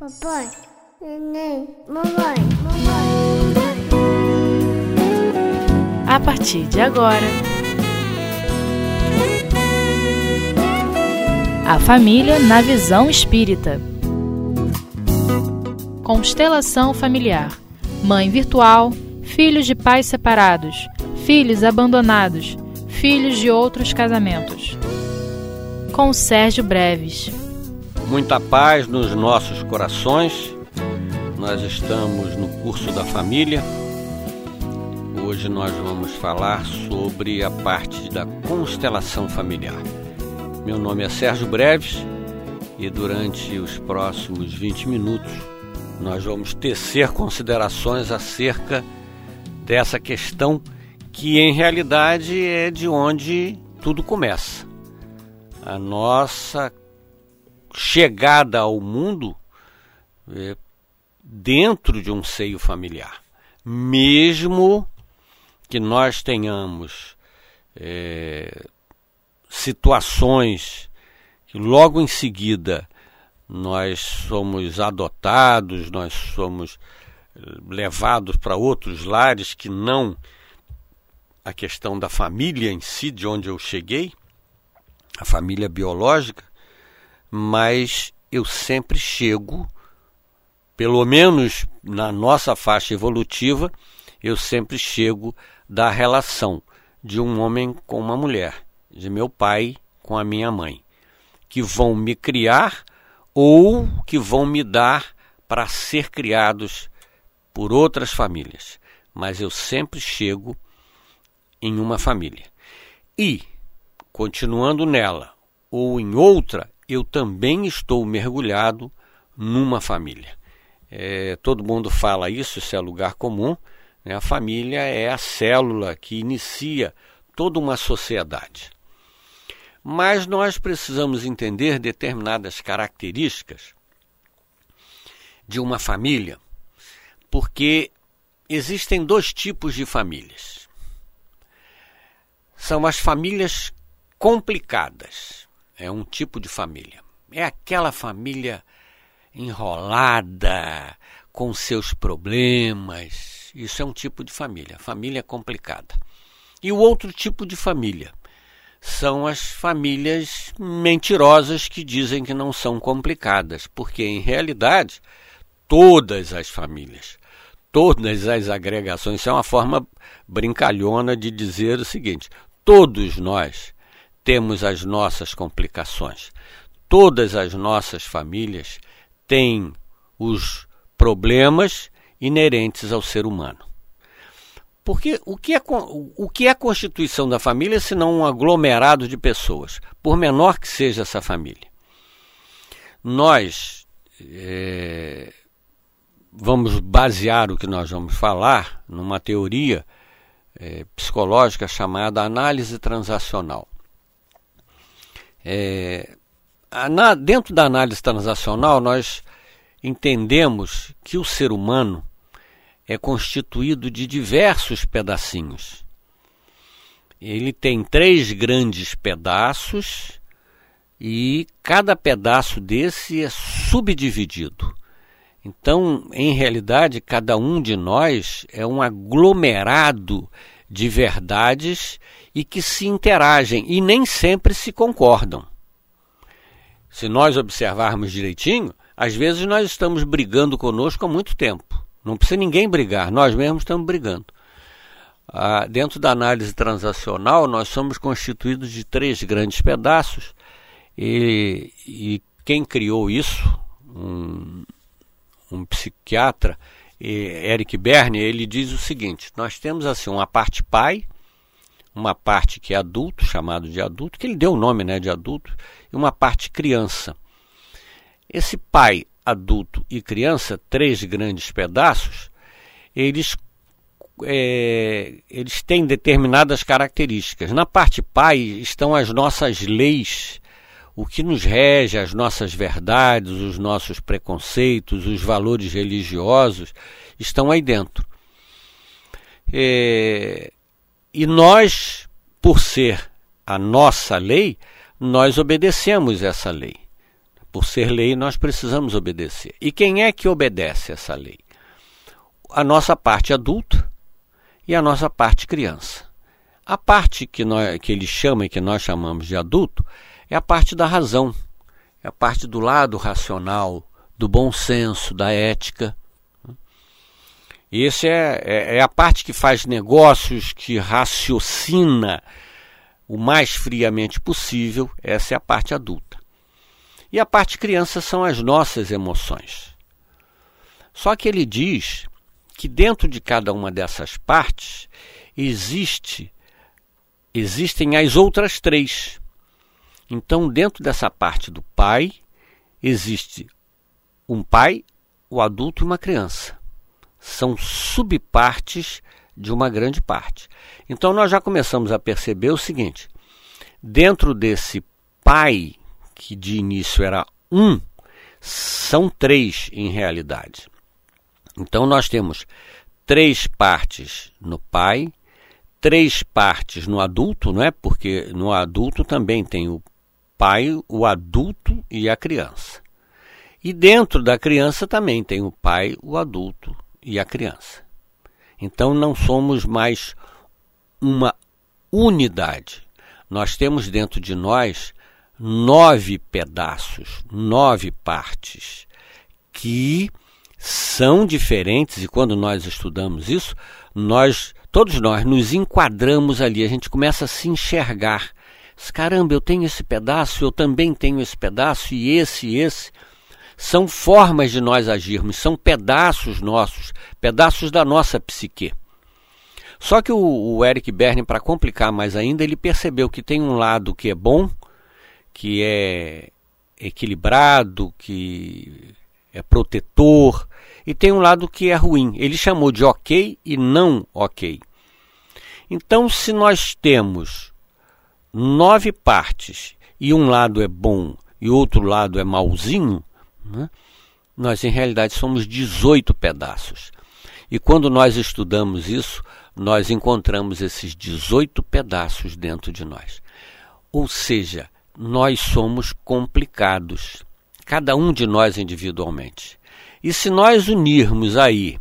Papai, neném, mamãe, mamãe. A partir de agora, a família na visão espírita. Constelação familiar. Mãe virtual, filhos de pais separados, filhos abandonados, filhos de outros casamentos. Com Sérgio Breves. Muita paz nos nossos corações. Nós estamos no curso da família. Hoje nós vamos falar sobre a parte da constelação familiar. Meu nome é Sérgio Breves e durante os próximos 20 minutos nós vamos tecer considerações acerca dessa questão que em realidade é de onde tudo começa. A nossa chegada ao mundo é, dentro de um seio familiar. Mesmo que nós tenhamos é, situações que logo em seguida nós somos adotados, nós somos eh, levados para outros lares que não a questão da família em si, de onde eu cheguei, a família biológica, mas eu sempre chego, pelo menos na nossa faixa evolutiva, eu sempre chego da relação de um homem com uma mulher, de meu pai com a minha mãe, que vão me criar ou que vão me dar para ser criados por outras famílias. Mas eu sempre chego em uma família. E, continuando nela ou em outra, eu também estou mergulhado numa família. É, todo mundo fala isso, isso é lugar comum. Né? A família é a célula que inicia toda uma sociedade. Mas nós precisamos entender determinadas características de uma família, porque existem dois tipos de famílias. São as famílias complicadas é um tipo de família. É aquela família enrolada, com seus problemas. Isso é um tipo de família, família complicada. E o outro tipo de família são as famílias mentirosas que dizem que não são complicadas, porque em realidade todas as famílias, todas as agregações, isso é uma forma brincalhona de dizer o seguinte: todos nós temos as nossas complicações. Todas as nossas famílias têm os problemas inerentes ao ser humano. Porque o que é, o que é a constituição da família se não um aglomerado de pessoas, por menor que seja essa família? Nós é, vamos basear o que nós vamos falar numa teoria é, psicológica chamada análise transacional. É, na, dentro da análise transacional, nós entendemos que o ser humano é constituído de diversos pedacinhos. Ele tem três grandes pedaços e cada pedaço desse é subdividido. Então, em realidade, cada um de nós é um aglomerado de verdades e que se interagem e nem sempre se concordam. Se nós observarmos direitinho, às vezes nós estamos brigando conosco há muito tempo. Não precisa ninguém brigar, nós mesmos estamos brigando. Ah, dentro da análise transacional, nós somos constituídos de três grandes pedaços e, e quem criou isso, um, um psiquiatra, Eric Berne, ele diz o seguinte: nós temos assim uma parte pai, uma parte que é adulto, chamado de adulto, que ele deu o nome né, de adulto, e uma parte criança. Esse pai, adulto e criança, três grandes pedaços, eles, é, eles têm determinadas características. Na parte pai estão as nossas leis, o que nos rege, as nossas verdades, os nossos preconceitos, os valores religiosos, estão aí dentro. É, e nós, por ser a nossa lei, nós obedecemos essa lei. por ser lei, nós precisamos obedecer. E quem é que obedece essa lei? A nossa parte adulta e a nossa parte criança. A parte que, nós, que ele chama e que nós chamamos de adulto é a parte da razão, é a parte do lado racional, do bom senso, da ética. Esse é, é, é a parte que faz negócios, que raciocina o mais friamente possível, essa é a parte adulta. E a parte criança são as nossas emoções. Só que ele diz que dentro de cada uma dessas partes existe existem as outras três. Então, dentro dessa parte do pai, existe um pai, o adulto e uma criança. São subpartes de uma grande parte. Então, nós já começamos a perceber o seguinte: dentro desse pai, que de início era um, são três em realidade. Então, nós temos três partes no pai, três partes no adulto, não é? Porque no adulto também tem o pai, o adulto e a criança. E dentro da criança também tem o pai, o adulto e a criança. Então não somos mais uma unidade. Nós temos dentro de nós nove pedaços, nove partes, que são diferentes, e quando nós estudamos isso, nós todos nós nos enquadramos ali, a gente começa a se enxergar. Caramba, eu tenho esse pedaço, eu também tenho esse pedaço, e esse, e esse. São formas de nós agirmos, são pedaços nossos, pedaços da nossa psique. Só que o, o Eric Berne, para complicar mais ainda, ele percebeu que tem um lado que é bom, que é equilibrado, que é protetor, e tem um lado que é ruim. Ele chamou de ok e não ok. Então, se nós temos nove partes e um lado é bom e outro lado é malzinho, né, nós em realidade somos 18 pedaços. E quando nós estudamos isso, nós encontramos esses 18 pedaços dentro de nós. Ou seja, nós somos complicados cada um de nós individualmente. E se nós unirmos aí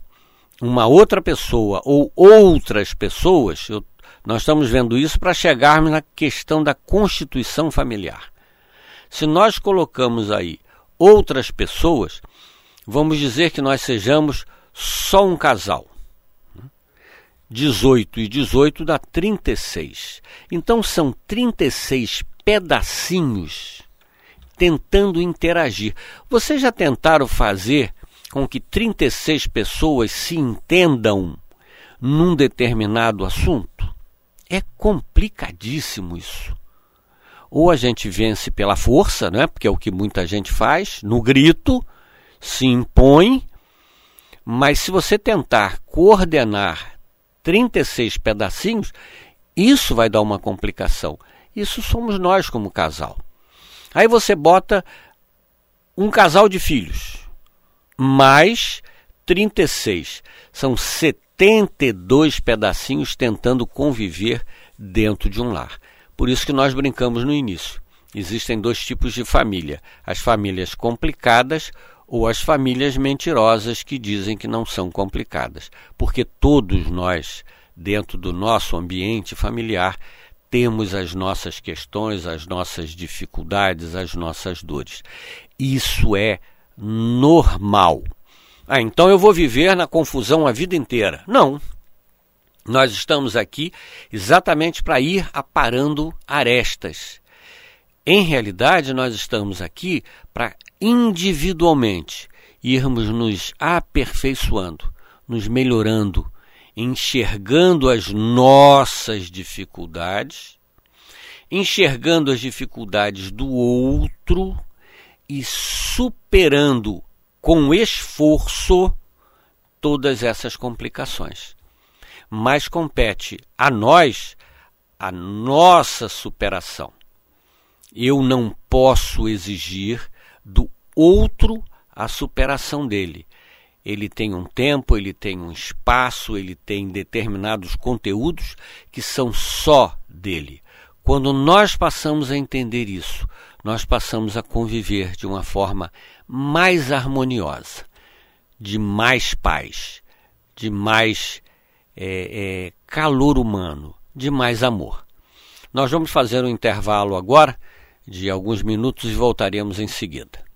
uma outra pessoa ou outras pessoas, eu, nós estamos vendo isso para chegarmos na questão da constituição familiar. Se nós colocamos aí outras pessoas, vamos dizer que nós sejamos só um casal. 18 e 18 dá 36. Então são 36 pedacinhos tentando interagir. Vocês já tentaram fazer com que 36 pessoas se entendam num determinado assunto? É complicadíssimo isso. Ou a gente vence pela força, né? porque é o que muita gente faz, no grito, se impõe, mas se você tentar coordenar 36 pedacinhos, isso vai dar uma complicação. Isso somos nós como casal. Aí você bota um casal de filhos, mais 36. São 72 pedacinhos tentando conviver dentro de um lar. Por isso que nós brincamos no início. Existem dois tipos de família: as famílias complicadas ou as famílias mentirosas que dizem que não são complicadas. Porque todos nós, dentro do nosso ambiente familiar, temos as nossas questões, as nossas dificuldades, as nossas dores. Isso é normal. Ah, então eu vou viver na confusão a vida inteira. Não. Nós estamos aqui exatamente para ir aparando arestas. Em realidade, nós estamos aqui para individualmente irmos nos aperfeiçoando, nos melhorando, enxergando as nossas dificuldades, enxergando as dificuldades do outro e superando com esforço todas essas complicações. Mas compete a nós a nossa superação. Eu não posso exigir do outro a superação dele ele tem um tempo, ele tem um espaço, ele tem determinados conteúdos que são só dele. Quando nós passamos a entender isso, nós passamos a conviver de uma forma mais harmoniosa, de mais paz, de mais é, é, calor humano, de mais amor. Nós vamos fazer um intervalo agora de alguns minutos e voltaremos em seguida.